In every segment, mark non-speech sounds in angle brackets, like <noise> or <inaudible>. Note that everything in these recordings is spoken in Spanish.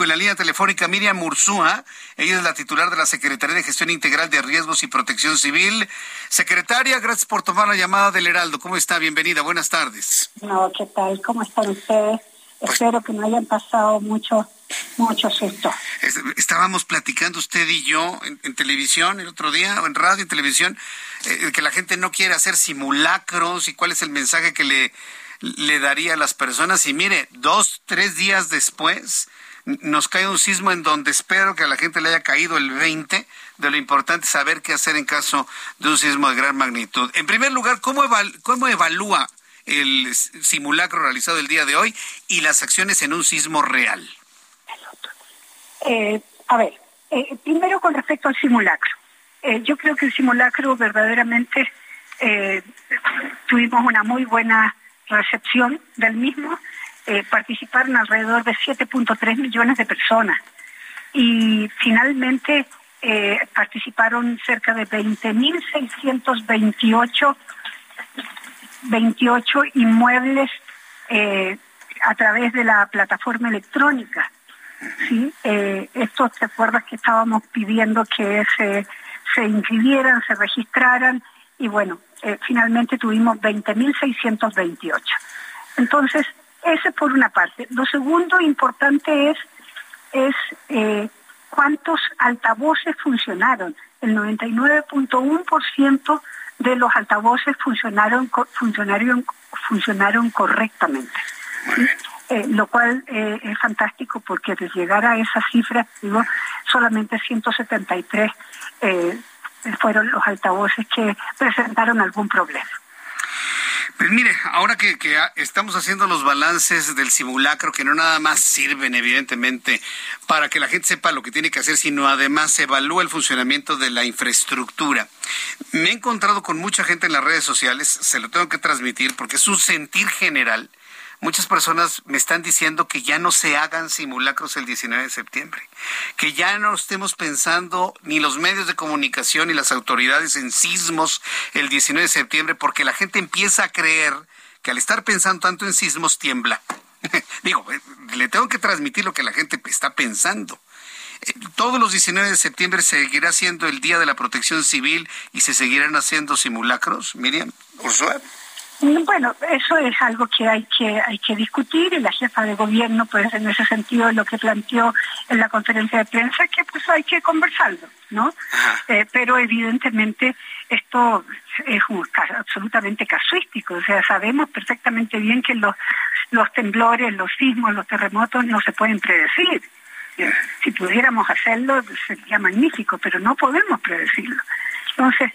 En la línea telefónica Miriam Mursúa, ella es la titular de la Secretaría de Gestión Integral de Riesgos y Protección Civil. Secretaria, gracias por tomar la llamada del Heraldo. ¿Cómo está? Bienvenida, buenas tardes. No, ¿qué tal? ¿Cómo están ustedes? Espero que no hayan pasado mucho, mucho susto. Estábamos platicando usted y yo en, televisión el otro día, o en radio y televisión, eh, que la gente no quiere hacer simulacros y cuál es el mensaje que le, le daría a las personas. Y mire, dos, tres días después nos cae un sismo en donde espero que a la gente le haya caído el 20 de lo importante saber qué hacer en caso de un sismo de gran magnitud. En primer lugar, ¿cómo, cómo evalúa el simulacro realizado el día de hoy y las acciones en un sismo real? Eh, a ver, eh, primero con respecto al simulacro. Eh, yo creo que el simulacro verdaderamente tuvimos una muy buena recepción del mismo eh, participaron alrededor de 7.3 millones de personas y finalmente eh, participaron cerca de 20.628 28 inmuebles eh, a través de la plataforma electrónica. ¿sí? estos, ¿te acuerdas que estábamos pidiendo que se, se inscribieran, se registraran? Y bueno, finalmente tuvimos 20.628. Entonces, ese por una parte. Lo segundo importante es, es eh, cuántos altavoces funcionaron. El 99.1% de los altavoces funcionaron, funcionaron, funcionaron correctamente. Eh, lo cual eh, es fantástico porque de llegar a esa cifra, digo, solamente 173 fueron los altavoces que presentaron algún problema. Pues mire, ahora que, estamos haciendo los balances del simulacro, que no nada más sirven evidentemente para que la gente sepa lo que tiene que hacer, sino además evalúa el funcionamiento de la infraestructura. Me he encontrado con mucha gente en las redes sociales, se lo tengo que transmitir porque es un sentir general muchas personas me están diciendo que ya no se hagan simulacros el 19 de septiembre, que ya no estemos pensando ni los medios de comunicación ni las autoridades en sismos el 19 de septiembre, porque la gente empieza a creer que al estar pensando tanto en sismos tiembla. <laughs> Digo, eh, le tengo que transmitir lo que la gente está pensando. Eh, todos los 19 de septiembre seguirá siendo el Día de la Protección Civil y se seguirán haciendo simulacros, Miriam Ursula. Bueno, eso es algo que hay que hay que discutir y la jefa de gobierno, pues en ese sentido lo que planteó en la conferencia de prensa que pues hay que conversarlo, ¿no? Eh, pero evidentemente esto es absolutamente casuístico, o sea, sabemos perfectamente bien que los los temblores, los sismos, los terremotos no se pueden predecir. Si pudiéramos hacerlo sería magnífico, pero no podemos predecirlo. Entonces,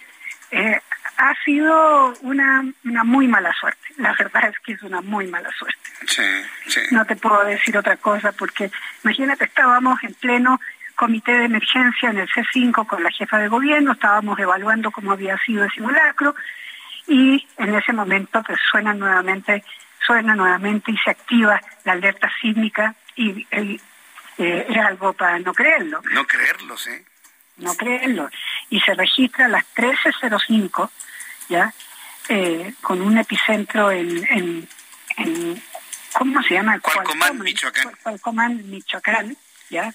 eh, ha sido una, una muy mala suerte. La verdad es que es una muy mala suerte. Sí, sí. No te puedo decir otra cosa porque imagínate, estábamos en pleno comité de emergencia en el C5 con la jefa de gobierno, estábamos evaluando cómo había sido el simulacro y en ese momento pues suena nuevamente, suena nuevamente y se activa la alerta sísmica y eh, es algo para no creerlo. No creerlo, sí no creerlo, y se registra a las 13.05, ¿ya? Eh, con un epicentro en, en, ¿cómo se llama? Cualcomán, Michoacán. Cualcomán, Michoacán, ¿ya?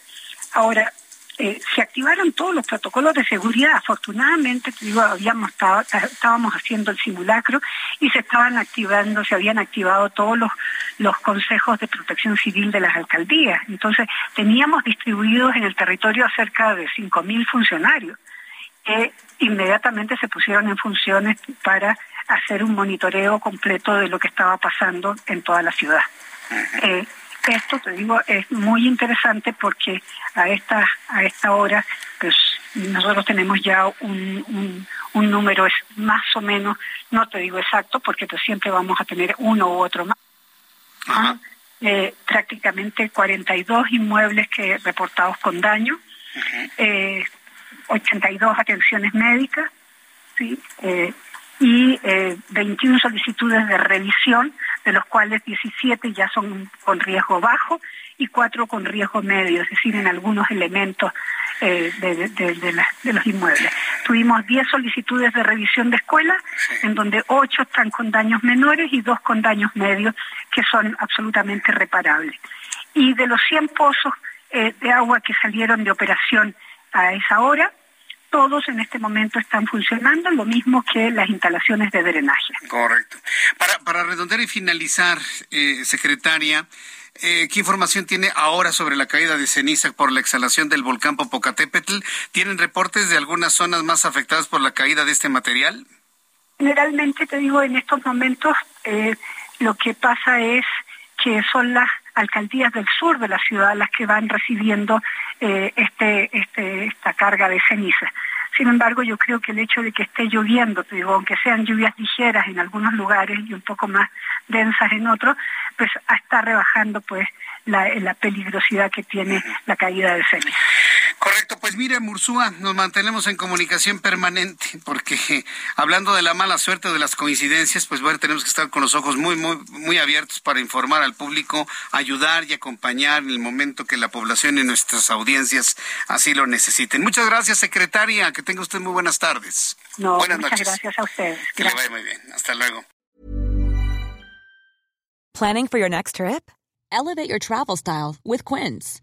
Ahora, eh, se activaron todos los protocolos de seguridad. Afortunadamente, digo, habíamos estábamos haciendo el simulacro y se estaban activando, se habían activado todos los, los consejos de protección civil de las alcaldías. Entonces, teníamos distribuidos en el territorio a cerca de 5.000 funcionarios que inmediatamente se pusieron en funciones para hacer un monitoreo completo de lo que estaba pasando en toda la ciudad. Esto, te digo, es muy interesante porque a esta, a esta hora, pues nosotros tenemos ya un, un, número es más o menos, no te digo exacto, porque pues siempre vamos a tener uno u otro más, eh, prácticamente 42 inmuebles que reportados con daño, 82 eh, atenciones médicas, ¿sí? Eh, y 21 solicitudes de revisión, de los cuales 17 ya son con riesgo bajo y 4 con riesgo medio, es decir, en algunos elementos de, los inmuebles. Tuvimos 10 solicitudes de revisión de escuela, en donde 8 están con daños menores y 2 con daños medios, que son absolutamente reparables. Y de los 100 pozos eh, de agua que salieron de operación a esa hora, todos en este momento están funcionando, lo mismo que las instalaciones de drenaje. Correcto. Para, para redondear y finalizar, eh, secretaria, eh, ¿Qué información tiene ahora sobre la caída de ceniza por la exhalación del volcán Popocatépetl? ¿Tienen reportes de algunas zonas más afectadas por la caída de este material? Generalmente, te digo, en estos momentos eh, lo que pasa es que son las alcaldías del sur de la ciudad las que van recibiendo eh, este, este, esta carga de ceniza. Sin embargo, yo creo que el hecho de que esté lloviendo, digo, aunque sean lluvias ligeras en algunos lugares y un poco más densas en otros, pues está rebajando pues la, la peligrosidad que tiene la caída de ceniza. Correcto, pues mire, Mursúa, nos mantenemos en comunicación permanente, porque hablando de la mala suerte de las coincidencias, pues bueno, tenemos que estar con los ojos muy, muy, muy abiertos para informar al público, ayudar y acompañar en el momento que la población y nuestras audiencias así lo necesiten. Muchas gracias, secretaria, que tenga usted muy buenas tardes. No, buenas muchas gracias a ustedes. Que le vaya muy bien. Hasta luego. Planning for your next trip? Elevate your travel style with Quince.